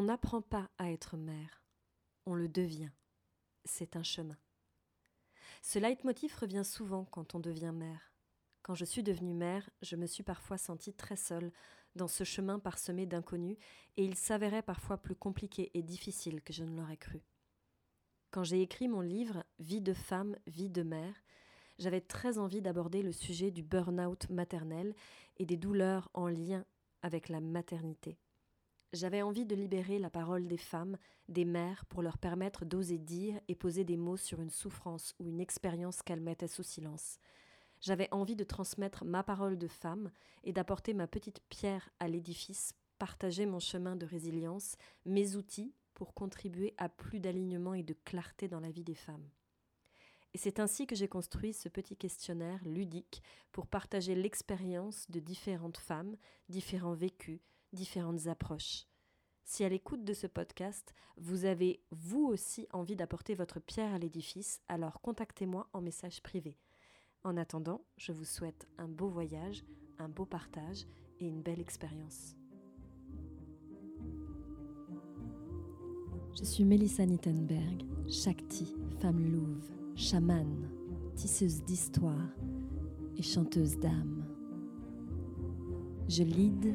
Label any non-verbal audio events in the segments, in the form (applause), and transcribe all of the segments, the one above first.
On n'apprend pas à être mère, on le devient. C'est un chemin. Ce leitmotiv revient souvent quand on devient mère. Quand je suis devenue mère, je me suis parfois sentie très seule dans ce chemin parsemé d'inconnus, et il s'avérait parfois plus compliqué et difficile que je ne l'aurais cru. Quand j'ai écrit mon livre Vie de femme, vie de mère, j'avais très envie d'aborder le sujet du burn-out maternel et des douleurs en lien avec la maternité. J'avais envie de libérer la parole des femmes, des mères, pour leur permettre d'oser dire et poser des mots sur une souffrance ou une expérience qu'elles mettaient sous silence. J'avais envie de transmettre ma parole de femme et d'apporter ma petite pierre à l'édifice, partager mon chemin de résilience, mes outils pour contribuer à plus d'alignement et de clarté dans la vie des femmes. Et c'est ainsi que j'ai construit ce petit questionnaire ludique pour partager l'expérience de différentes femmes, différents vécus, différentes approches. Si à l'écoute de ce podcast, vous avez vous aussi envie d'apporter votre pierre à l'édifice, alors contactez-moi en message privé. En attendant, je vous souhaite un beau voyage, un beau partage et une belle expérience. Je suis Melissa Nittenberg, Shakti, femme louve, chamane, tisseuse d'histoire et chanteuse d'âme. Je lead,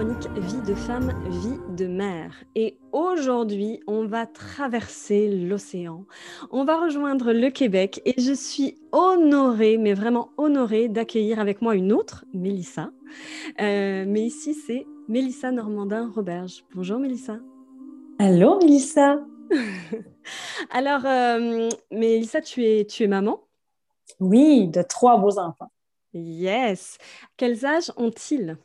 Chronique Vie de femme, vie de mère. Et aujourd'hui, on va traverser l'océan. On va rejoindre le Québec et je suis honorée, mais vraiment honorée d'accueillir avec moi une autre, Mélissa. Euh, mais ici, c'est Mélissa Normandin-Roberge. Bonjour Mélissa. Allô Mélissa. (laughs) Alors, euh, Mélissa, tu es, tu es maman? Oui, de trois beaux enfants. Yes. Quels âges ont-ils?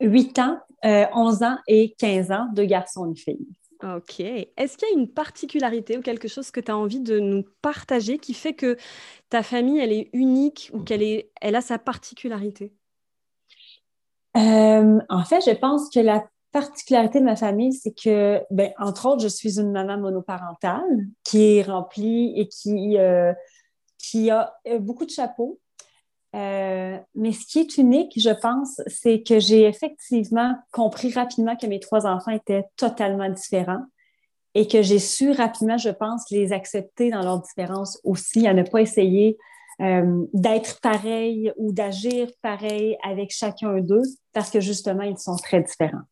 8 ans, 11 euh, ans et 15 ans, deux garçons et une fille. OK. Est-ce qu'il y a une particularité ou quelque chose que tu as envie de nous partager qui fait que ta famille, elle est unique ou qu'elle est, elle a sa particularité? Euh, en fait, je pense que la particularité de ma famille, c'est que, ben, entre autres, je suis une maman monoparentale qui est remplie et qui, euh, qui a beaucoup de chapeaux. Euh, mais ce qui est unique, je pense, c'est que j'ai effectivement compris rapidement que mes trois enfants étaient totalement différents et que j'ai su rapidement, je pense, les accepter dans leurs différences aussi, à ne pas essayer euh, d'être pareil ou d'agir pareil avec chacun d'eux parce que justement, ils sont très différents.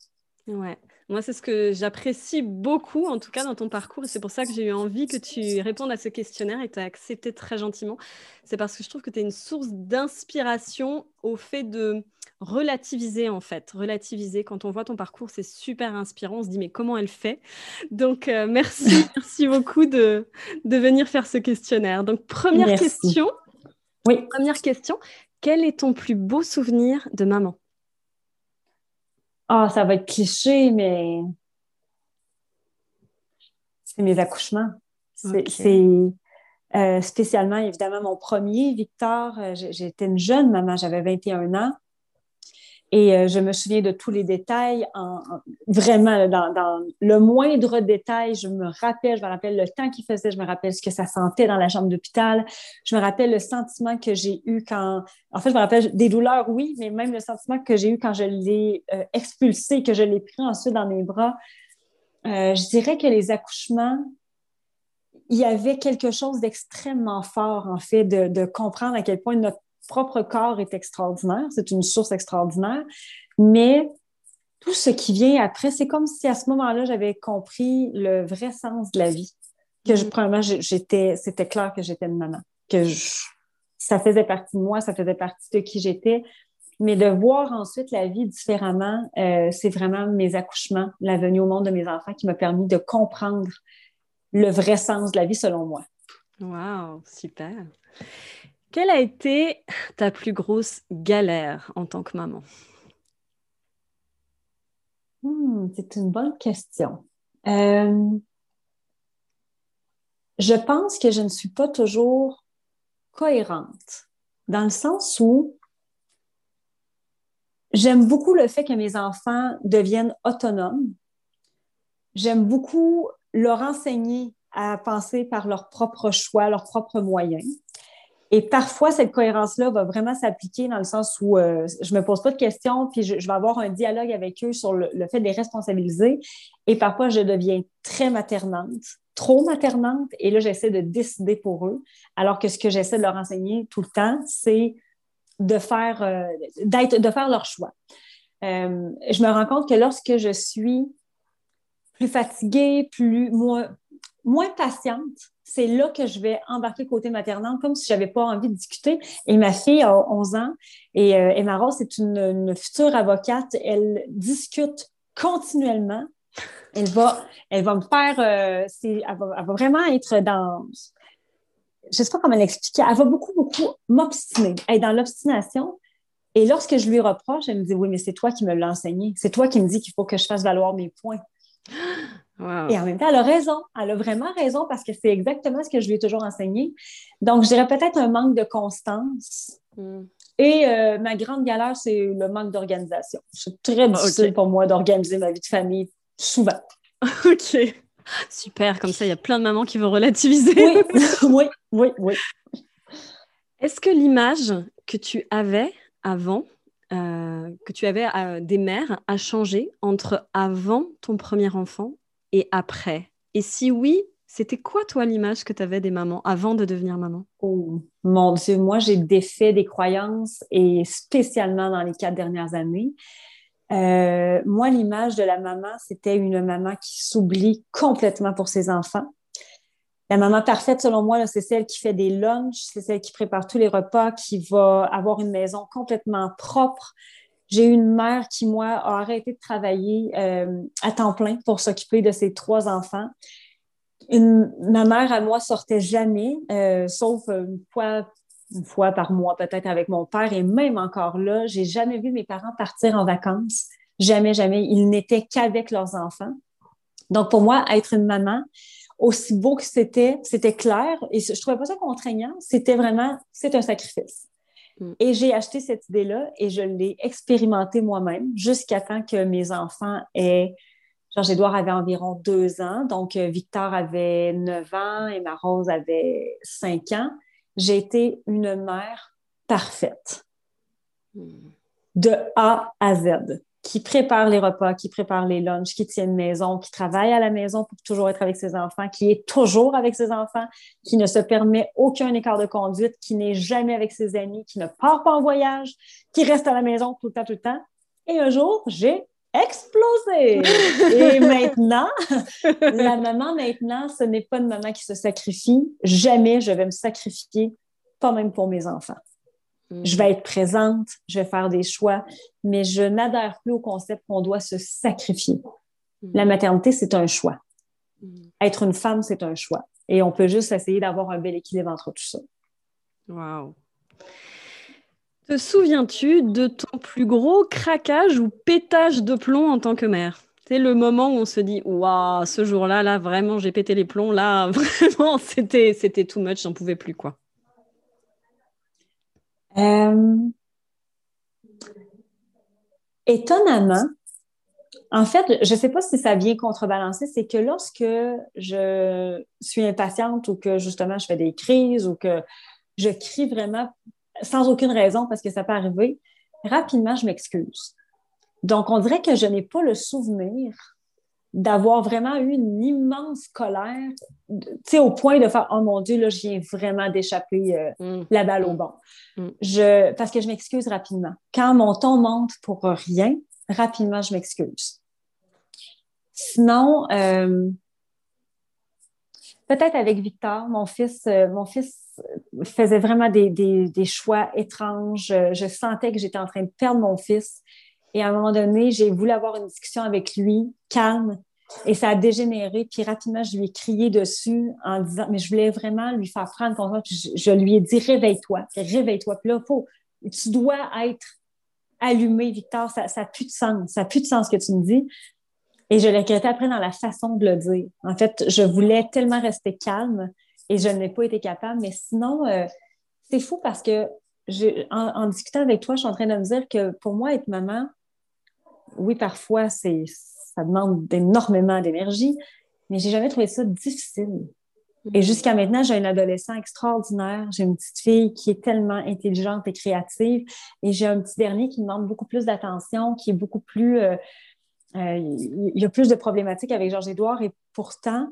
Ouais. Moi, c'est ce que j'apprécie beaucoup, en tout cas dans ton parcours, et c'est pour ça que j'ai eu envie que tu répondes à ce questionnaire et tu as accepté très gentiment. C'est parce que je trouve que tu es une source d'inspiration au fait de relativiser, en fait. Relativiser. Quand on voit ton parcours, c'est super inspirant. On se dit, mais comment elle fait? Donc, euh, merci, (laughs) merci beaucoup de, de venir faire ce questionnaire. Donc, première question. Oui. Première question. Quel est ton plus beau souvenir de maman? Ah, ça va être cliché, mais c'est mes accouchements. C'est euh, spécialement, évidemment, mon premier, Victor. Euh, j'étais une jeune maman, j'avais 21 ans. Et euh, je me souviens de tous les détails, en, vraiment dans, le moindre détail. Je me rappelle, je me rappelle le temps qu'il faisait, je me rappelle ce que ça sentait dans la chambre d'hôpital. Je me rappelle le sentiment que j'ai eu quand. En fait, je me rappelle des douleurs, oui, mais même le sentiment que j'ai eu quand je l'ai euh, expulsé, que je l'ai pris ensuite dans mes bras. Euh, je dirais que les accouchements, il y avait quelque chose d'extrêmement fort, en fait, de, comprendre à quel point notre propre corps est extraordinaire, c'est une source extraordinaire, mais tout ce qui vient après, c'est comme si à ce moment-là, j'avais compris le vrai sens de la vie. Que je, mm. premièrement, j'étais, c'était clair que j'étais une maman, que ça faisait partie de moi, ça faisait partie de qui j'étais. Mais de voir ensuite la vie différemment, euh, c'est vraiment mes accouchements, la venue au monde de mes enfants qui m'a permis de comprendre le vrai sens de la vie selon moi. Wow, super. Quelle a été ta plus grosse galère en tant que maman? Hmm, C'est une bonne question. Euh, je pense que je ne suis pas toujours cohérente, dans le sens où j'aime beaucoup le fait que mes enfants deviennent autonomes. J'aime beaucoup leur enseigner à penser par leurs propres choix, leurs propres moyens. Et parfois, cette cohérence-là va vraiment s'appliquer dans le sens où euh, je ne me pose pas de questions, puis je, vais avoir un dialogue avec eux sur le, fait de les responsabiliser. Et parfois, je deviens très maternante, trop maternante, et là, j'essaie de décider pour eux, alors que ce que j'essaie de leur enseigner tout le temps, c'est de faire, euh, de faire leur choix. Euh, je me rends compte que lorsque je suis plus fatiguée, plus, moins, moins patiente, c'est là que je vais embarquer côté maternel, comme si je n'avais pas envie de discuter. Et ma fille a 11 ans et euh, Emma Rose est une, future avocate. Elle discute continuellement. Elle va, elle va me faire, euh, elle, va, vraiment être dans, je ne sais pas comment l'expliquer, elle va beaucoup, beaucoup m'obstiner, Elle est dans l'obstination. Et lorsque je lui reproche, elle me dit, oui, mais c'est toi qui me l'as enseigné. C'est toi qui me dis qu'il faut que je fasse valoir mes points. Et en même temps, elle a raison. Elle a vraiment raison parce que c'est exactement ce que je lui ai toujours enseigné. Donc, je dirais peut-être un manque de constance. Hmm. Et euh, ma grande galère, c'est le manque d'organisation. C'est très difficile pour moi d'organiser ma vie de famille souvent. (laughs) OK. Super. Comme ça, il y a plein de mamans qui vont relativiser. (laughs) Oui, oui, oui, Est-ce que l'image que tu avais avant, euh, que tu avais euh, des mères, a changé entre avant ton premier enfant et après Et si oui, c'était quoi, toi, l'image que tu avais des mamans avant de devenir maman? Oh, mon Dieu, moi, j'ai défait des croyances et spécialement dans les quatre dernières années. Euh, moi, l'image de la maman, c'était une maman qui s'oublie complètement pour ses enfants. La maman parfaite, selon moi, c'est celle qui fait des lunchs, c'est celle qui prépare tous les repas, qui va avoir une maison complètement propre, j'ai eu une mère qui, moi, a arrêté de travailler euh, à temps plein pour s'occuper de ses trois enfants. ma mère, à moi, sortait jamais, euh, sauf une fois, une fois par mois, peut-être avec mon père. Et même encore là, j'ai jamais vu mes parents partir en vacances. Jamais, jamais. Ils n'étaient qu'avec leurs enfants. Donc, pour moi, être une maman, aussi beau que c'était, c'était clair et je trouvais pas ça contraignant. C'était vraiment, c'est un sacrifice. Mm. Et j'ai acheté cette idée-là et je l'ai expérimentée moi-même jusqu'à temps que mes enfants aient. Genre, avait environ deux ans, donc euh, Victor avait neuf ans et ma Rose avait cinq ans. J'ai été une mère parfaite. Mm. De A à Z qui prépare les repas, qui prépare les lunchs, qui tient une maison, qui travaille à la maison pour toujours être avec ses enfants, qui est toujours avec ses enfants, qui ne se permet aucun écart de conduite, qui n'est jamais avec ses amis, qui ne part pas en voyage, qui reste à la maison tout le temps, tout le temps. Et un jour, j'ai explosé. (laughs) Et maintenant, la maman maintenant, ce n'est pas une maman qui se sacrifie. Jamais je vais me sacrifier, pas même pour mes enfants. Je vais être présente, je vais faire des choix, mais je n'adhère plus au concept qu'on doit se sacrifier. La maternité, c'est un choix. Être une femme, c'est un choix. Et on peut juste essayer d'avoir un bel équilibre entre tout ça. Wow. Te souviens-tu de ton plus gros craquage ou pétage de plomb en tant que mère? C'est le moment où on se dit Waouh, ce jour-là, là, vraiment, j'ai pété les plombs. Là, (laughs) vraiment, c'était, c'était too much, j'en pouvais plus, quoi. Euh, étonnamment, en fait, je ne sais pas si ça vient contrebalancer, c'est que lorsque je suis impatiente ou que justement je fais des crises ou que je crie vraiment sans aucune raison parce que ça peut arriver, rapidement je m'excuse. Donc, on dirait que je n'ai pas le souvenir d'avoir vraiment eu une immense colère, tu sais, au point de faire, oh mon Dieu, là, je viens vraiment d'échapper euh, mm. la balle au mm. bon. Mm. Je, parce que je m'excuse rapidement. Quand mon ton monte pour rien, rapidement, je m'excuse. Sinon, euh, peut-être avec Victor, mon fils, euh, mon fils faisait vraiment des, des, des choix étranges. Je sentais que j'étais en train de perdre mon fils. Et à un moment donné, j'ai voulu avoir une discussion avec lui, calme. Et ça a dégénéré. Puis rapidement, je lui ai crié dessus en disant, mais je voulais vraiment lui faire prendre conscience. Je, je lui ai dit, réveille-toi, réveille-toi. Puis là, faut, tu dois être allumé, Victor. Ça n'a plus de sens. Ça n'a plus de sens ce que tu me dis. Et je l'ai regretté après dans la façon de le dire. En fait, je voulais tellement rester calme et je n'ai pas été capable. Mais sinon, euh, c'est fou parce que en, discutant avec toi, je suis en train de me dire que pour moi, être maman, oui, parfois, c'est, ça demande énormément d'énergie, mais j'ai jamais trouvé ça difficile. Et mm. jusqu'à maintenant, j'ai un adolescent extraordinaire. J'ai une petite fille qui est tellement intelligente et créative. Et j'ai un petit dernier qui demande beaucoup plus d'attention, qui est beaucoup plus. Euh, euh, il y a plus de problématiques avec Georges-Édouard. Et pourtant,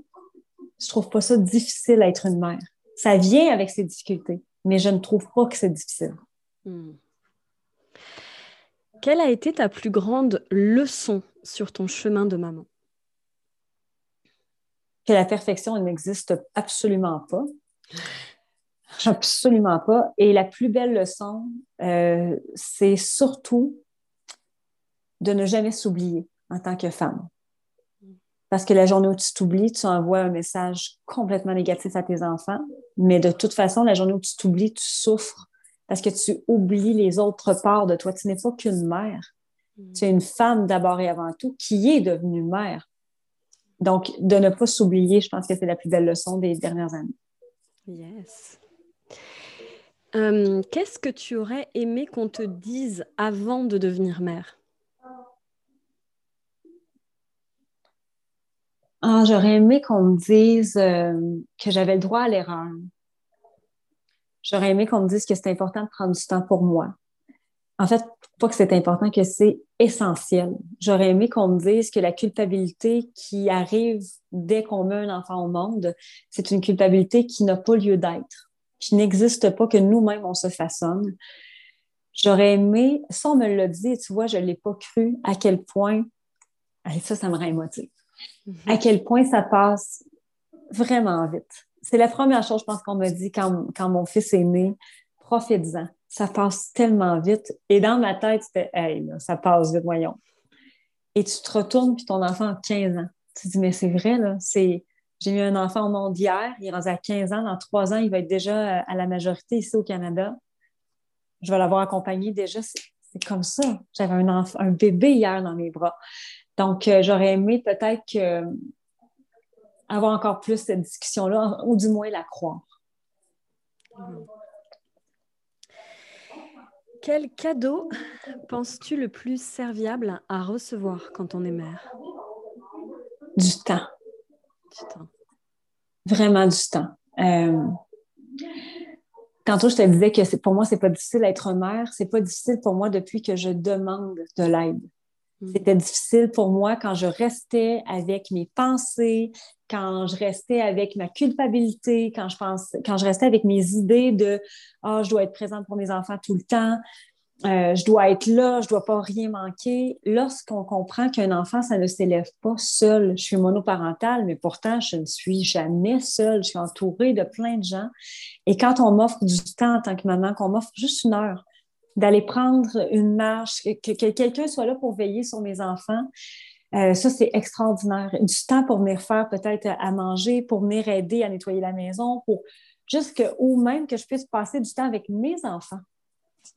je trouve pas ça difficile à être une mère. Ça vient avec ses difficultés, mais je ne trouve pas que c'est difficile. Hmm. Quelle a été ta plus grande leçon sur ton chemin de maman? Que la perfection n'existe absolument pas. Absolument pas. Et la plus belle leçon, euh, c'est surtout de ne jamais s'oublier en tant que femme. Parce que la journée où tu t'oublies, tu envoies un message complètement négatif à tes enfants. Mais de toute façon, la journée où tu t'oublies, tu souffres parce que tu oublies les autres parts de toi. Tu n'es pas qu'une mère. Mm. Tu es une femme d'abord et avant tout qui est devenue mère. Donc, de ne pas s'oublier, je pense que c'est la plus belle leçon des dernières années. Yes. Euh, qu'est-ce que tu aurais aimé qu'on te dise avant de devenir mère? Ah, j'aurais aimé qu'on me dise euh, que j'avais le droit à l'erreur. J'aurais aimé qu'on me dise que c'est important de prendre du temps pour moi. En fait, pas que c'est important, que c'est essentiel. J'aurais aimé qu'on me dise que la culpabilité qui arrive dès qu'on met un enfant au monde, c'est une culpabilité qui n'a pas lieu d'être, qui n'existe pas, que nous-mêmes, on se façonne. J'aurais aimé, ça, on me l'a dit, tu vois, je ne l'ai pas cru à quel point, ça, ça me rend émotive à quel point ça passe vraiment vite. C'est la première chose, je pense, qu'on me dit quand, mon fils est né. Profites-en. Ça passe tellement vite. Et dans ma tête, c'était, hey, ça passe vite, voyons. Et tu te retournes, puis ton enfant a 15 ans. Tu te dis, mais c'est vrai, là, c'est. J'ai eu un enfant au monde hier, il est rendu à 15 ans. Dans trois ans, il va être déjà à la majorité ici au Canada. Je vais l'avoir accompagné déjà. C'est comme ça. J'avais un, un bébé hier dans mes bras. Donc, euh, j'aurais aimé peut-être avoir encore plus cette discussion-là, ou du moins la croire. Quel cadeau penses-tu le plus serviable à recevoir quand on est mère? Du temps. Du temps. Vraiment du temps. Euh, tantôt, je te disais que pour moi, c'est pas difficile d'être mère. C'est pas difficile pour moi depuis que je demande de l'aide. Mm. C'était difficile pour moi quand je restais avec mes pensées, quand je restais avec ma culpabilité, quand je, pense, quand je restais avec mes idées de Ah, oh, je dois être présente pour mes enfants tout le temps, euh, je dois être là, je dois pas rien manquer. Lorsqu'on comprend qu'un enfant, ça ne s'élève pas seul, je suis monoparentale, mais pourtant, je ne suis jamais seule, je suis entourée de plein de gens. Et quand on m'offre du temps en tant que maman, qu'on m'offre juste une heure, d'aller prendre une marche, que, quelqu'un soit là pour veiller sur mes enfants. Euh, ça, c'est extraordinaire. Du temps pour venir faire peut-être à manger, pour venir aider à nettoyer la maison, pour juste que, ou même que je puisse passer du temps avec mes enfants.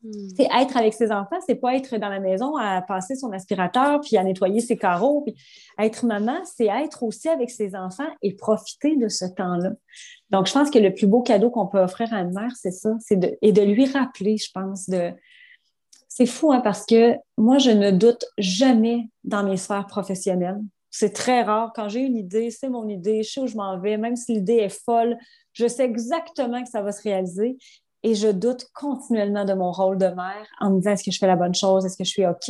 Hmm. C'est être avec ses enfants, c'est pas être dans la maison à passer son aspirateur puis à nettoyer ses carreaux. Puis être maman, c'est être aussi avec ses enfants et profiter de ce temps-là. Donc, je pense que le plus beau cadeau qu'on peut offrir à une mère, c'est ça, c'est de, et de lui rappeler, je pense, de. C'est fou, hein, parce que moi, je ne doute jamais dans mes sphères professionnelles. C'est très rare. Quand j'ai une idée, c'est mon idée, je sais où je m'en vais, même si l'idée est folle, je sais exactement que ça va se réaliser et je doute continuellement de mon rôle de mère en me disant est-ce que je fais la bonne chose, est-ce que je suis OK,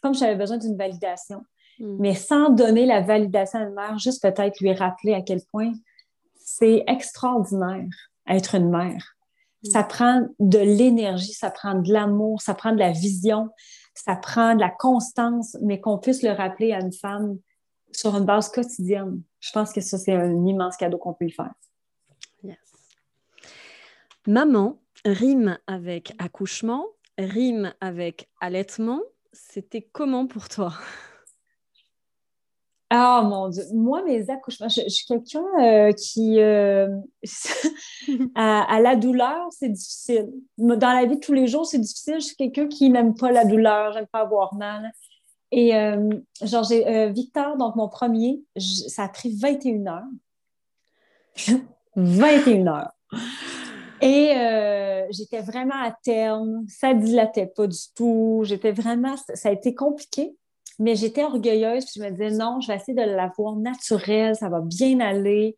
comme j'avais besoin d'une validation. Hmm. Mais sans donner la validation à une mère, juste peut-être lui rappeler à quel point c'est extraordinaire être une mère. Hmm. Ça prend de l'énergie, ça prend de l'amour, ça prend de la vision, ça prend de la constance, mais qu'on puisse le rappeler à une femme sur une base quotidienne. Je pense que ça, c'est un immense cadeau qu'on peut lui faire. Maman rime avec accouchement, rime avec allaitement. C'était comment pour toi? Ah mon Dieu, moi, mes accouchements, je, suis quelqu'un euh, qui, euh, (laughs) à, la douleur, c'est difficile. Dans la vie de tous les jours, c'est difficile. Je suis quelqu'un qui n'aime pas la douleur, j'aime pas avoir mal. Et euh, genre, j'ai Victor, donc mon premier, ça a pris 21 heures. (laughs) 21 heures. Et j'étais vraiment à terme, ça dilatait pas du tout. J'étais vraiment, ça a été compliqué. Mais j'étais orgueilleuse, puis je me disais non, je vais essayer de l'avoir naturelle, ça va bien aller.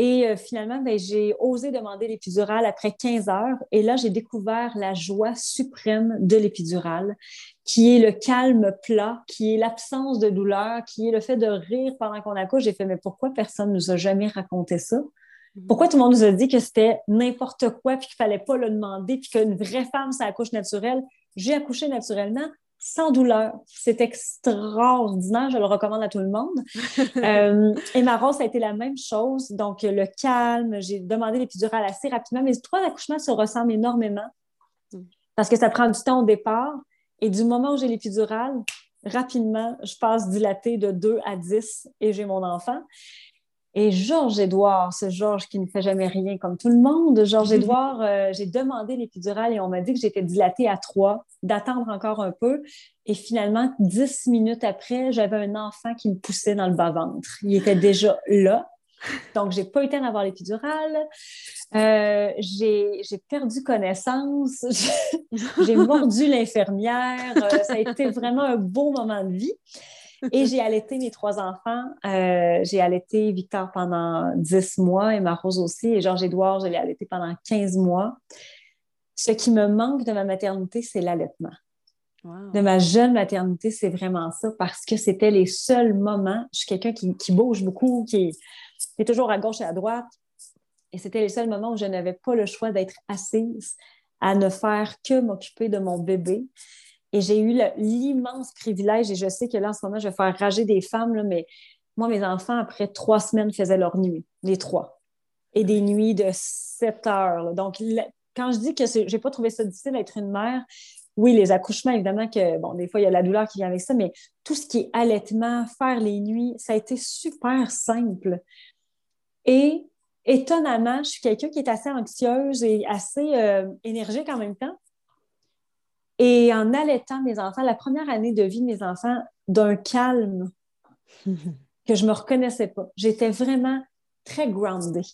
Et euh, finalement, ben, j'ai osé demander l'épidurale après 15 heures. Et là, j'ai découvert la joie suprême de l'épidurale, qui est le calme plat, qui est l'absence de douleur, qui est le fait de rire pendant qu'on accouche. J'ai fait, mais pourquoi personne ne nous a jamais raconté ça? Pourquoi tout le monde nous a dit que c'était n'importe quoi, puis qu'il fallait pas le demander, puis qu'une vraie femme, ça accouche naturelle? J'ai accouché naturellement sans douleur. C'est extraordinaire, je le recommande à tout le monde. (laughs) euh, et ma rose, ça a été la même chose. Donc, le calme, j'ai demandé l'épidurale assez rapidement. Mes trois accouchements se ressemblent énormément mm. parce que ça prend du temps au départ. Et du moment où j'ai l'épidurale, rapidement, je passe dilatée de 2 à 10 et j'ai mon enfant. Et Georges-Édouard, ce Georges qui ne fait jamais rien comme tout le monde, Georges-Édouard, (laughs) euh, j'ai demandé l'épidurale et on m'a dit que j'étais dilatée à 3, d'attendre encore un peu. Et finalement, dix minutes après, j'avais un enfant qui me poussait dans le bas-ventre. Il était déjà là. Donc, j'ai pas eu le temps d'avoir l'épidurale. Euh, j'ai perdu connaissance. (laughs) j'ai (laughs) mordu l'infirmière. Euh, ça a été vraiment un beau moment de vie. Et j'ai allaité mes trois enfants. Euh, j'ai allaité Victor pendant 10 mois et ma Rose aussi. Et Georges-Édouard, je l'ai allaité pendant 15 mois. Ce qui me manque de ma maternité, c'est l'allaitement. De ma jeune maternité, c'est vraiment ça parce que c'était les seuls moments. Je suis quelqu'un qui, bouge beaucoup, qui est, toujours à gauche et à droite. Et c'était les seuls moments où je n'avais pas le choix d'être assise à ne faire que m'occuper de mon bébé. Et j'ai eu l'immense privilège, et je sais que là, en ce moment, je vais faire rager des femmes, mais moi, mes enfants, après trois semaines, faisaient leur nuit, les trois. Et des nuits de sept heures. Donc, quand je dis que je n'ai pas trouvé ça difficile d'être une mère, oui, les accouchements, évidemment, que, bon, des fois, il y a la douleur qui vient avec ça, mais tout ce qui est allaitement, faire les nuits, ça a été super simple. Et étonnamment, je suis quelqu'un qui est assez anxieuse et assez euh, énergique en même temps. Et en allaitant mes enfants, la première année de vie de mes enfants, d'un calme (laughs) que je ne me reconnaissais pas. J'étais vraiment très grounded,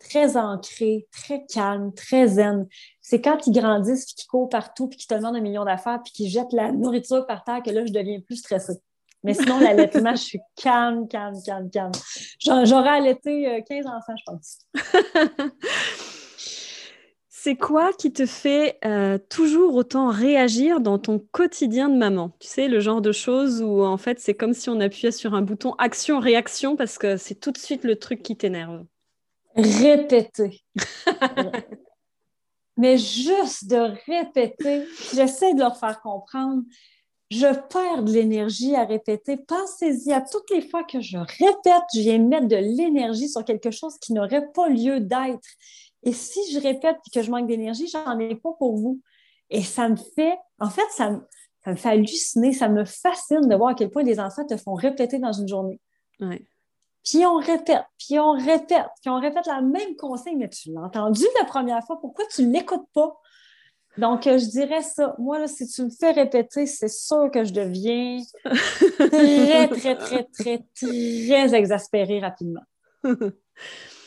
très ancrée, très calme, très zen. C'est quand ils grandissent, puis qu'ils courent partout, puis qu'ils te demandent un million d'affaires, puis qu'ils jettent la nourriture par terre, que là, je deviens plus stressée. Mais sinon, (laughs) l'allaitement, je suis calme, calme, calme, calme. J'aurais allaité 15 euh, enfants, je pense. (laughs) C'est quoi qui te fait euh, toujours autant réagir dans ton quotidien de maman? Tu sais, le genre de choses où en fait c'est comme si on appuyait sur un bouton action-réaction parce que c'est tout de suite le truc qui t'énerve. Répéter. (laughs) Mais juste de répéter, j'essaie de leur faire comprendre. Je perds de l'énergie à répéter. Pensez-y à toutes les fois que je répète, je viens mettre de l'énergie sur quelque chose qui n'aurait pas lieu d'être. Et si je répète et que je manque d'énergie, j'en ai pas pour vous. Et ça me fait, en fait, ça me, ça me fait halluciner, ça me fascine de voir à quel point les enfants te font répéter dans une journée. Puis on répète, puis on répète, puis on répète la même consigne, mais tu l'as entendu la première fois, pourquoi tu ne l'écoutes pas? Donc, euh, je dirais ça. Moi, là, si tu me fais répéter, c'est sûr que je deviens (laughs) très, très, très, très, très exaspérée rapidement. (laughs)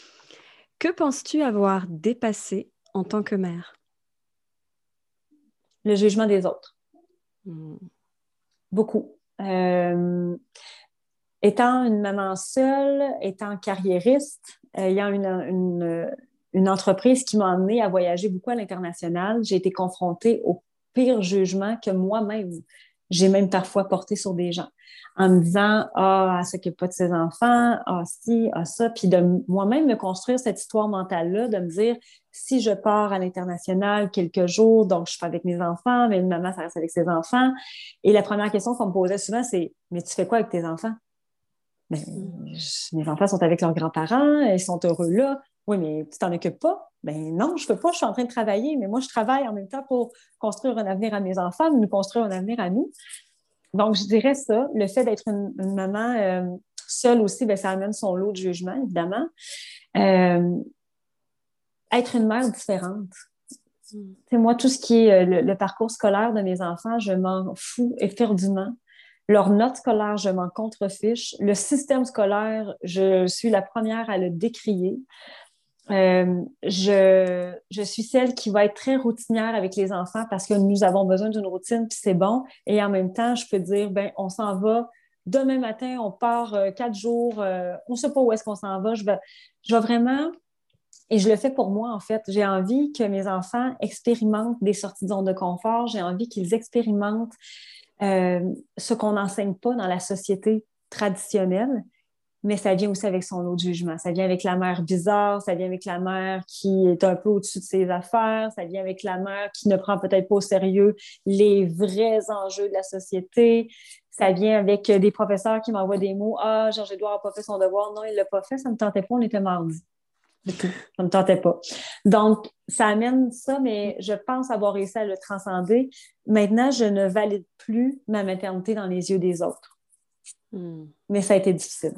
Que penses-tu avoir dépassé en tant que mère? Le jugement des autres. Hmm. Beaucoup. Euh, étant une maman seule, étant carriériste, ayant une, une, entreprise qui m'a amenée à voyager beaucoup à l'international, j'ai été confrontée au pire jugement que moi-même j'ai même parfois porté sur des gens en me disant Ah, elle s'occupe pas de ses enfants, ah, si, ah, ça. Puis de moi-même me construire cette histoire mentale-là, de me dire si je pars à l'international quelques jours, donc je suis avec mes enfants, mais une maman, ça reste avec ses enfants. Et la première question qu'on me posait souvent, c'est Mais tu fais quoi avec tes enfants? Ben, mes enfants sont avec leurs grands-parents, ils sont heureux là. Oui, mais tu t'en occupes pas? Ben non, je ne peux pas, je suis en train de travailler, mais moi, je travaille en même temps pour construire un avenir à mes enfants, nous construire un avenir à nous. Donc, je dirais ça, le fait d'être une, maman euh, seul aussi, ben, ça amène son lot de jugement, évidemment. Euh, être une mère différente. C'est mm. moi, tout ce qui est euh, le, parcours scolaire de mes enfants, je m'en fous éperdument. Leur note scolaire, je m'en contrefiche. Le système scolaire, je suis la première à le décrier. Euh, je, je, suis celle qui va être très routinière avec les enfants parce que nous avons besoin d'une routine, puis c'est bon. Et en même temps, je peux dire, ben, on s'en va demain matin, on part euh, quatre jours, euh, on ne sait pas où est-ce qu'on s'en va. Je vais, je vais vraiment, et je le fais pour moi en fait, j'ai envie que mes enfants expérimentent des sorties de zone de confort, j'ai envie qu'ils expérimentent ce qu'on n'enseigne pas dans la société traditionnelle mais ça vient aussi avec son lot de jugement. Ça vient avec la mère bizarre, ça vient avec la mère qui est un peu au-dessus de ses affaires, ça vient avec la mère qui ne prend peut-être pas au sérieux les vrais enjeux de la société. Ça vient avec des professeurs qui m'envoient des mots. Ah, Georges-Édouard n'a pas fait son devoir. Non, il ne l'a pas fait, ça ne me tentait pas, on était mardi. Ça ne me tentait pas. Donc, ça amène ça, mais je pense avoir réussi à le transcender. Maintenant, je ne valide plus ma maternité dans les yeux des autres. Hmm. Mais ça a été difficile.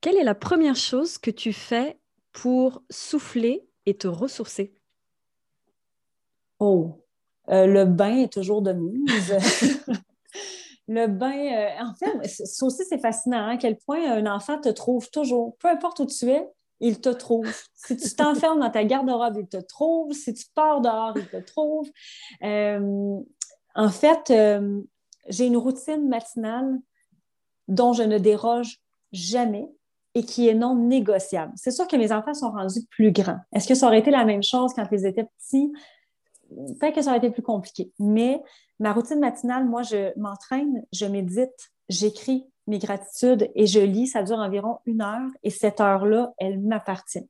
Quelle est la première chose que tu fais pour souffler et te ressourcer? Oh, euh, le bain est toujours de mise. (laughs) le bain, euh, en fait, ça aussi, c'est fascinant hein, à quel point un enfant te trouve toujours. Peu importe où tu es, il te trouve. Si tu t'enfermes dans ta garde-robe, il te trouve. Si tu pars dehors, il te trouve. Euh, en fait, j'ai une routine matinale dont je ne déroge jamais et qui est non négociable. C'est sûr que mes enfants sont rendus plus grands. Est-ce que ça aurait été la même chose quand ils étaient petits? Peut-être que ça aurait été plus compliqué. Mais ma routine matinale, moi, je m'entraîne, je médite, j'écris mes gratitudes et je lis. Ça dure environ une heure et cette heure-là, elle m'appartient.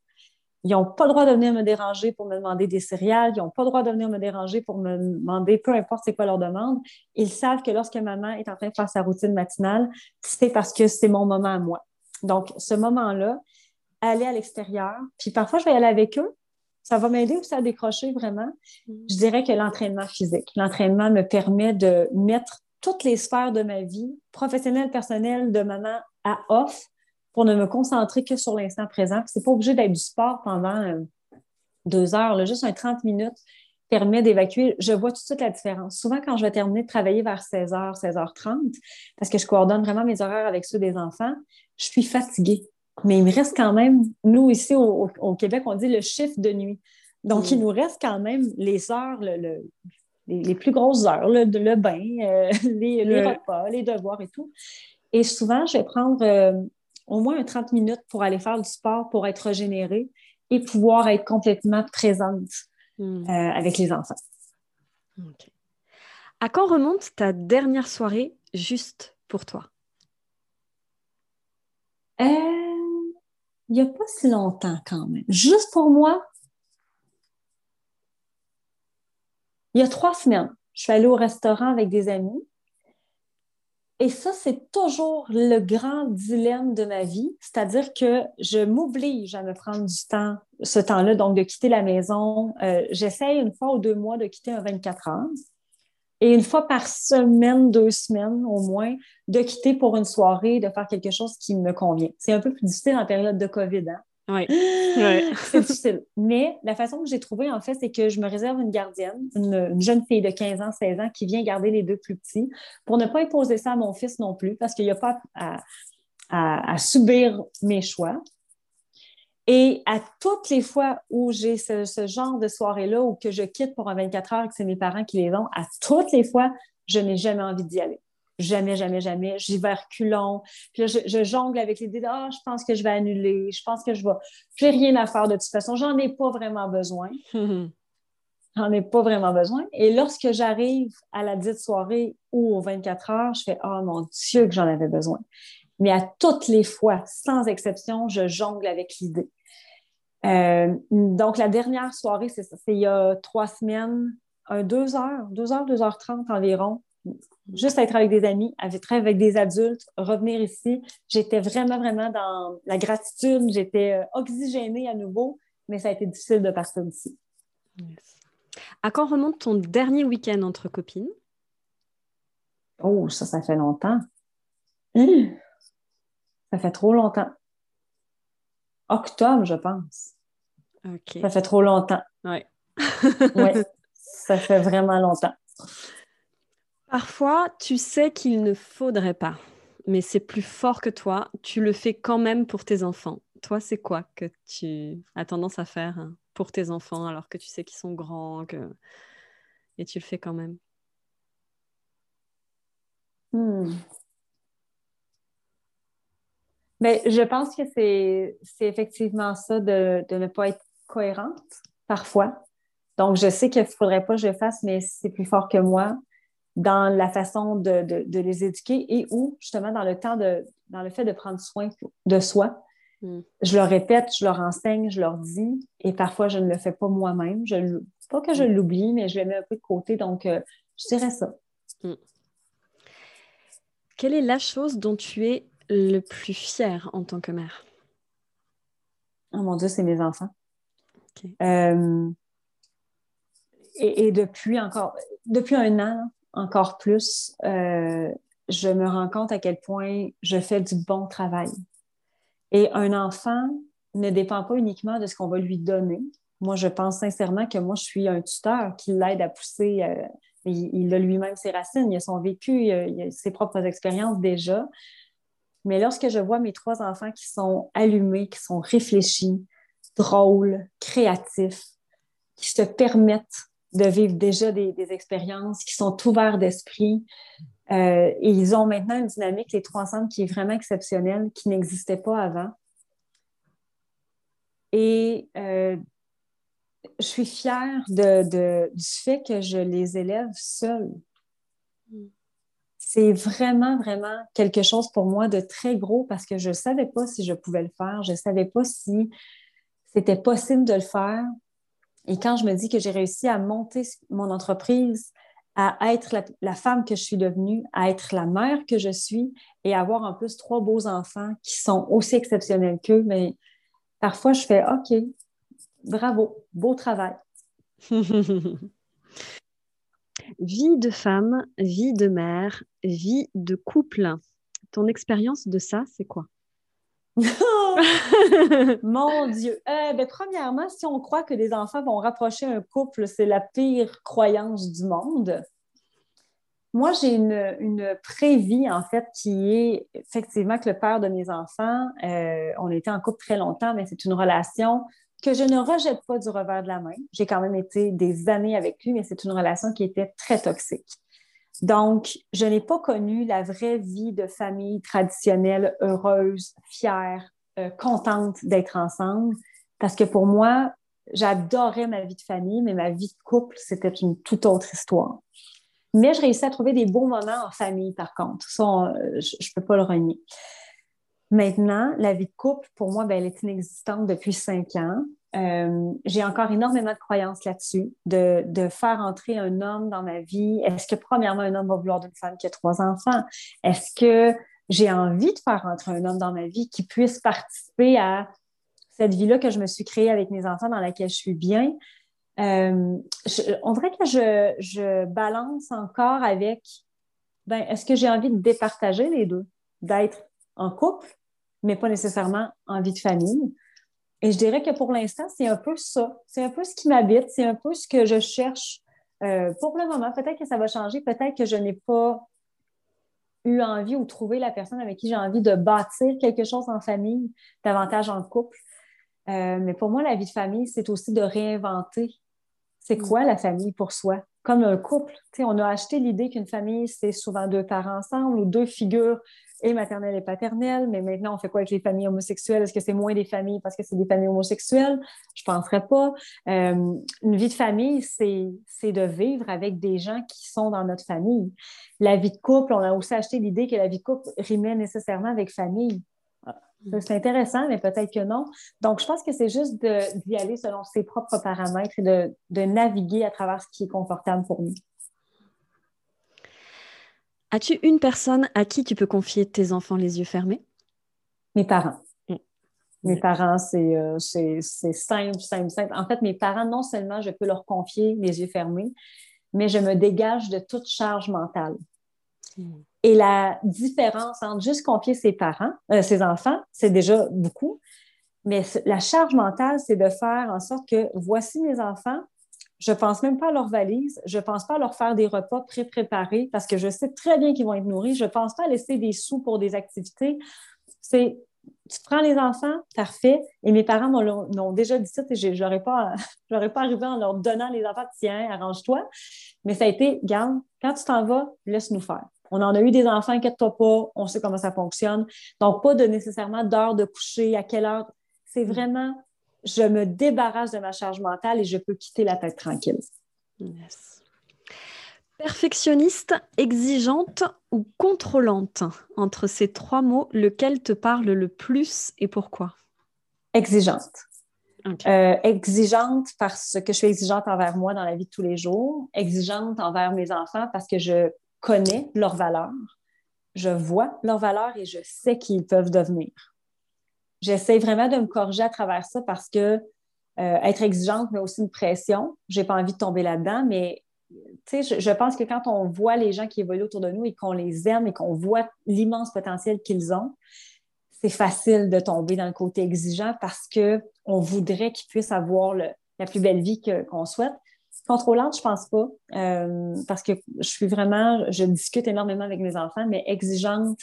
Ils n'ont pas le droit de venir me déranger pour me demander des céréales. Ils n'ont pas le droit de venir me déranger pour me demander peu importe c'est quoi leur demande. Ils savent que lorsque maman est en train de faire sa routine matinale, c'est parce que c'est mon moment à moi. Donc, ce moment-là, aller à l'extérieur, puis parfois je vais aller avec eux. Ça va m'aider aussi à décrocher vraiment. Mm. Je dirais que l'entraînement physique. L'entraînement me permet de mettre toutes les sphères de ma vie, professionnelle, personnelle, de maman, à off pour ne me concentrer que sur l'instant présent. Ce n'est pas obligé d'être du sport pendant euh, deux heures. Juste un 30 minutes permet d'évacuer. Je vois tout de suite la différence. Souvent, quand je vais terminer de travailler vers 16h, 16h30, parce que je coordonne vraiment mes horaires avec ceux des enfants, je suis fatiguée. Mais il me reste quand même, nous ici au, Québec, on dit le chiffre de nuit. Donc, il mm. nous reste quand même les heures, les, plus grosses heures, le, bain, euh, (laughs) les, repas, les devoirs et tout. Et souvent, je vais prendre euh, au moins 30 minutes pour aller faire du sport, pour être régénérée et pouvoir être complètement présente hmm. euh, avec les enfants. À quand remonte ta dernière soirée juste pour toi? Euh, il n'y a pas si longtemps quand même. Juste pour moi, il y a trois semaines, je suis allée au restaurant avec des amis et ça, c'est toujours le grand dilemme de ma vie, c'est-à-dire que je m'oblige à me prendre du temps, ce temps-là, donc de quitter la maison. Euh, J'essaye une fois ou deux mois de quitter un 24 heures et une fois par semaine, deux semaines au moins, de quitter pour une soirée, de faire quelque chose qui me convient. C'est un peu plus difficile en période de COVID. Hein? Oui. (gasps) c'est difficile. Mais la façon que j'ai trouvé, en fait, c'est que je me réserve une gardienne, une, jeune fille de 15 ans, 16 ans, qui vient garder les deux plus petits pour ne pas imposer ça à mon fils non plus, parce qu'il n'y a pas à, subir mes choix. Et à toutes les fois où j'ai ce, ce, genre de soirée-là, ou que je quitte pour un 24 heures et que c'est mes parents qui les ont, à toutes les fois, je n'ai jamais envie d'y aller. Jamais, jamais, jamais. J'y vais reculons. Puis là, je, jongle avec l'idée de Ah, je pense que je vais annuler. Je pense que je vais. J'ai rien à faire de toute façon. J'en ai pas vraiment besoin. (laughs) J'en ai pas vraiment besoin. Et lorsque j'arrive à la dite soirée ou aux 24 heures, je fais Oh mon Dieu, que j'en avais besoin. Mais à toutes les fois, sans exception, je jongle avec l'idée. Euh, donc, la dernière soirée, c'est ça. C'est il y a trois semaines, un, deux heures, deux heures, deux heures trente environ juste être avec des amis, être avec des adultes, revenir ici. J'étais vraiment, vraiment dans la gratitude. J'étais euh, oxygénée à nouveau, mais ça a été difficile de partir d'ici. À quand remonte ton dernier week-end entre copines? Oh, ça, ça fait longtemps. Hum. Ça fait trop longtemps. Octobre, je pense. Ça fait trop longtemps. Oui. oui, (laughs) ça fait vraiment longtemps. Parfois, tu sais qu'il ne faudrait pas, mais c'est plus fort que toi. Tu le fais quand même pour tes enfants. Toi, c'est quoi que tu as tendance à faire hein, pour tes enfants alors que tu sais qu'ils sont grands que... et tu le fais quand même? Hmm. Mais je pense que c'est effectivement ça de, ne pas être cohérente parfois. Donc, je sais qu'il ne faudrait pas que je le fasse, mais c'est plus fort que moi dans la façon de, les éduquer et ou justement dans le temps de, dans le fait de prendre soin de soi. Hmm. Je leur répète, je leur enseigne, je leur dis, et parfois je ne le fais pas moi-même. Je, pas que je hmm. l'oublie, mais je le mets un peu de côté. Donc, euh, je dirais ça. Hmm. Quelle est la chose dont tu es le plus fier en tant que mère? Oh mon Dieu, c'est mes enfants. Euh, et, depuis encore, depuis un an, encore plus, euh, je me rends compte à quel point je fais du bon travail. Et un enfant ne dépend pas uniquement de ce qu'on va lui donner. Moi, je pense sincèrement que moi, je suis un tuteur qui l'aide à pousser. Euh, il, a lui-même ses racines, il a son vécu, il a ses propres expériences déjà. Mais lorsque je vois mes trois enfants qui sont allumés, qui sont réfléchis, drôles, créatifs, qui se permettent de vivre déjà des, expériences, qui sont ouverts d'esprit, euh, ils ont maintenant une dynamique, les trois ensemble, qui est vraiment exceptionnelle, qui n'existait pas avant. Et euh, je suis fière de, du fait que je les élève seuls. C'est vraiment, vraiment quelque chose pour moi de très gros parce que je ne savais pas si je pouvais le faire. Je ne savais pas si c'était possible de le faire. Et quand je me dis que j'ai réussi à monter mon entreprise, à être la, femme que je suis devenue, à être la mère que je suis et avoir en plus trois beaux enfants qui sont aussi exceptionnels qu'eux, mais parfois je fais OK, bravo, beau travail. (laughs) Vie de femme, vie de mère, vie de couple. Ton expérience de ça, c'est quoi? (laughs) (laughs) Mon Dieu. Euh, ben, premièrement, si on croit que des enfants vont rapprocher un couple, c'est la pire croyance du monde. Moi, j'ai une, une prévie, en fait, qui est effectivement que le père de mes enfants, euh, on était en couple très longtemps, mais c'est une relation que je ne rejette pas du revers de la main. J'ai quand même été des années avec lui, mais c'est une relation qui était très toxique. Donc, je n'ai pas connu la vraie vie de famille traditionnelle, heureuse, fière, euh, contente d'être ensemble, parce que pour moi, j'adorais ma vie de famille, mais ma vie de couple, c'était une toute autre histoire. Mais je réussis à trouver des beaux moments en famille, par contre. Ça, euh, je ne peux pas le renier. Maintenant, la vie de couple, pour moi, ben, elle est inexistante depuis cinq ans. Euh, j'ai encore énormément de croyances là-dessus, de, faire entrer un homme dans ma vie. Est-ce que, premièrement, un homme va vouloir d'une femme qui a trois enfants? Est-ce que j'ai envie de faire entrer un homme dans ma vie qui puisse participer à cette vie-là que je me suis créée avec mes enfants, dans laquelle je suis bien? Euh, on dirait que je, je balance encore avec, ben, est-ce que j'ai envie de départager les deux? D'être en couple, mais pas nécessairement en vie de famille. Et je dirais que pour l'instant, c'est un peu ça. C'est un peu ce qui m'habite, c'est un peu ce que je cherche euh, pour le moment. Peut-être que ça va changer, peut-être que je n'ai pas eu envie ou trouvé la personne avec qui j'ai envie de bâtir quelque chose en famille, davantage en couple. Euh, mais pour moi, la vie de famille, c'est aussi de réinventer. C'est quoi la famille pour soi? Comme un couple. on a acheté l'idée qu'une famille, c'est souvent deux parents ensemble ou deux figures et maternelle et paternelle, mais maintenant, on fait quoi avec les familles homosexuelles? Est-ce que c'est moins des familles parce que c'est des familles homosexuelles? Je ne penserais pas. Euh, une vie de famille, c'est de vivre avec des gens qui sont dans notre famille. La vie de couple, on a aussi acheté l'idée que la vie de couple rimait nécessairement avec famille. Ah, c'est intéressant, mais peut-être que non. Donc, je pense que c'est juste d'y aller selon ses propres paramètres et de, de naviguer à travers ce qui est confortable pour nous. As-tu une personne à qui tu peux confier tes enfants les yeux fermés? Mes parents. Mm. Mes parents, euh, c'est simple, simple, simple. En fait, mes parents, non seulement je peux leur confier les yeux fermés, mais je me dégage de toute charge mentale. Et la différence entre juste confier ses parents, euh, ses enfants, c'est déjà beaucoup. Mais la charge mentale, c'est de faire en sorte que voici mes enfants, je ne pense même pas à leur valise, je ne pense pas à leur faire des repas pré-préparés parce que je sais très bien qu'ils vont être nourris. Je ne pense pas à laisser des sous pour des activités. C'est tu prends les enfants, parfait. Et mes parents m'ont déjà dit ça, je n'aurais pas, (laughs) pas arrivé en leur donnant les enfants, tiens, arrange-toi. Mais ça a été, garde, quand tu t'en vas, laisse-nous faire. On en a eu des enfants, inquiète-toi pas, on sait comment ça fonctionne. Donc, pas de nécessairement d'heure de coucher, à quelle heure. C'est mm. vraiment, je me débarrasse de ma charge mentale et je peux quitter la tête tranquille. Yes. Perfectionniste, exigeante ou contrôlante Entre ces trois mots, lequel te parle le plus et pourquoi? Exigeante. Euh, exigeante parce que je suis exigeante envers moi dans la vie de tous les jours. Exigeante envers mes enfants parce que je connais leurs valeurs. Je vois leurs valeurs et je sais qu'ils peuvent devenir. J'essaie vraiment de me corriger à travers ça parce que euh, être exigeante, mais aussi une pression. Je n'ai pas envie de tomber là-dedans, mais je, je, pense que quand on voit les gens qui évoluent autour de nous et qu'on les aime et qu'on voit l'immense potentiel qu'ils ont, c'est facile de tomber dans le côté exigeant parce qu'on voudrait qu'ils puissent avoir la plus belle vie qu'on souhaite. Contrôlante, je pense pas, euh, parce que je suis vraiment, je discute énormément avec mes enfants, mais exigeante,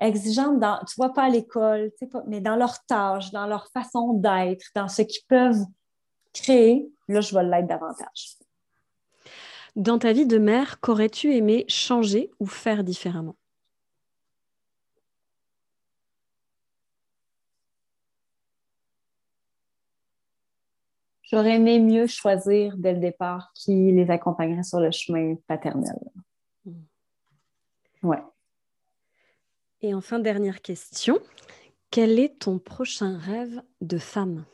exigeante dans, tu vois, pas à l'école, mais dans leur tâche, dans leur façon d'être, dans ce qu'ils peuvent créer, là, je vais l'être davantage. Dans ta vie de mère, qu'aurais-tu aimé changer ou faire différemment? J'aurais aimé mieux choisir dès le départ qui les accompagnerait sur le chemin paternel. Hmm. Ouais. Et enfin, dernière question. Quel est ton prochain rêve de femme?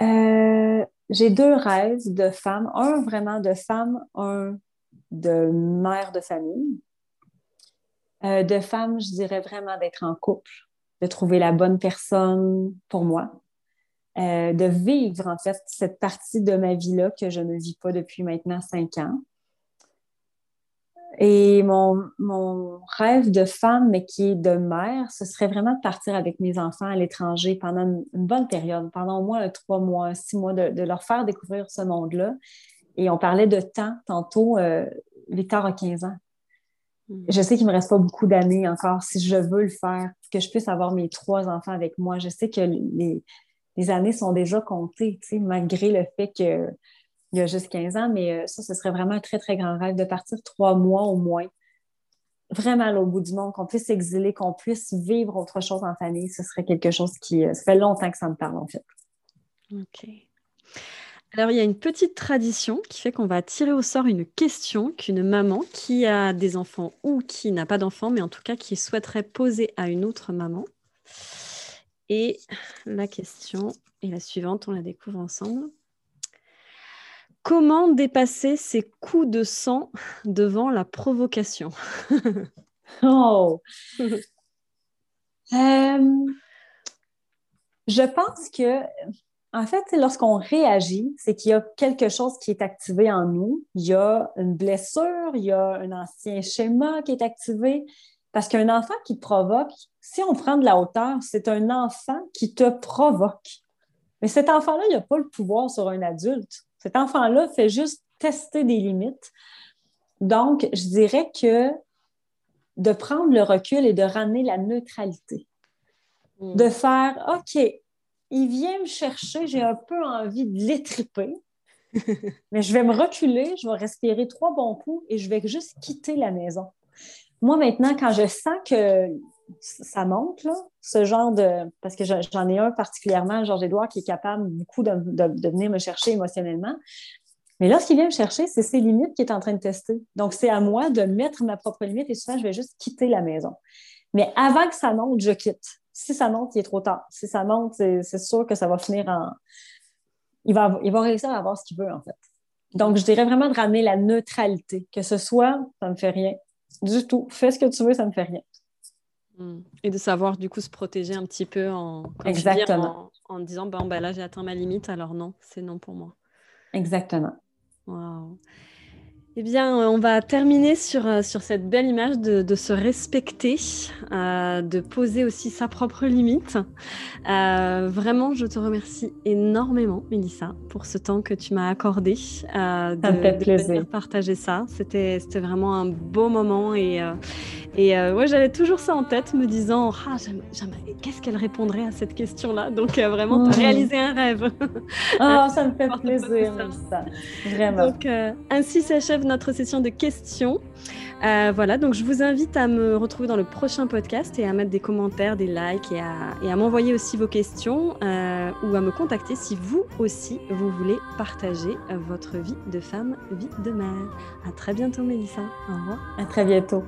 Euh, j'ai deux rêves de femme. Un vraiment de femme, un de mère de famille. Euh, de femme, je dirais vraiment d'être en couple, de trouver la bonne personne pour moi, euh, de vivre en fait cette partie de ma vie-là que je ne vis pas depuis maintenant cinq ans. Et mon, mon, rêve de femme, mais qui est de mère, ce serait vraiment de partir avec mes enfants à l'étranger pendant une, bonne période, pendant au moins trois mois, six mois, de, leur faire découvrir ce monde-là. Et on parlait de temps tantôt. Euh, Victor a 15 ans. Hmm. Je sais qu'il ne me reste pas beaucoup d'années encore si je veux le faire, que je puisse avoir mes trois enfants avec moi. Je sais que les, les années sont déjà comptées, malgré le fait que il y a juste 15 ans, mais euh, ça, ce serait vraiment un très, très grand rêve de partir trois mois au moins, vraiment au bout du monde, qu'on puisse s'exiler, qu'on puisse vivre autre chose en famille. Ce serait quelque chose qui, euh, ça fait longtemps que ça me parle, en fait. OK. Alors, il y a une petite tradition qui fait qu'on va tirer au sort une question qu'une maman qui a des enfants ou qui n'a pas d'enfants, mais en tout cas qui souhaiterait poser à une autre maman. Et la question est la suivante, on la découvre ensemble. Comment dépasser ces coups de sang devant la provocation? (laughs) Oh (laughs) euh, Je pense que, en fait, lorsqu'on réagit, c'est qu'il y a quelque chose qui est activé en nous. Il y a une blessure, il y a un ancien schéma qui est activé. Parce qu'un enfant qui provoque, si on prend de la hauteur, c'est un enfant qui te provoque. Mais cet enfant-là, il n'a pas le pouvoir sur un adulte. Cet enfant-là fait juste tester des limites. Donc, je dirais que de prendre le recul et de ramener la neutralité. Hmm. De faire, OK, il vient me chercher, j'ai un peu envie de l'étriper, (laughs) mais je vais me reculer, je vais respirer trois bons coups et je vais juste quitter la maison. Moi, maintenant, quand je sens que ça monte, ce genre de. Parce que j'en ai un particulièrement, Georges-Édouard, qui est capable beaucoup de, venir me chercher émotionnellement. Mais là, ce qu'il vient me chercher, c'est ses limites qu'il est en train de tester. Donc, c'est à moi de mettre ma propre limite et souvent, je vais juste quitter la maison. Mais avant que ça monte, je quitte. Si ça monte, il est trop tard. Si ça monte, c'est sûr que ça va finir en. Il va, il va réussir à avoir ce qu'il veut, en fait. Donc, je dirais vraiment de ramener la neutralité. Que ce soit, ça ne me fait rien. Du tout. Fais ce que tu veux, ça ne me fait rien. Mm. Et de savoir du coup se protéger un petit peu en, Exactement. en, disant bon, bah, là j'ai atteint ma limite, alors non, c'est non pour moi. Exactement. Wow. Eh bien, on va terminer sur, euh, sur cette belle image de, de se respecter, euh, de poser aussi sa propre limite. Euh, vraiment, je te remercie énormément, Mélissa, pour ce temps que tu m'as accordé. Euh, de, ça me fait plaisir. De partager ça. C'était vraiment un beau moment et, et ouais, j'avais toujours ça en tête, me disant ah, qu'est-ce qu'elle répondrait à cette question-là? Donc, vraiment, mmh. réalisé un rêve. Oh, (laughs) ça me fait plaisir, Mélissa. Vraiment. Donc, ainsi s'achève notre session de questions. Euh, voilà, donc je vous invite à me retrouver dans le prochain podcast et à mettre des commentaires, des likes et à, m'envoyer aussi vos questions euh, ou à me contacter si vous aussi vous voulez partager votre vie de femme, vie de mère. À très bientôt, Mélissa. Au revoir. À très bientôt.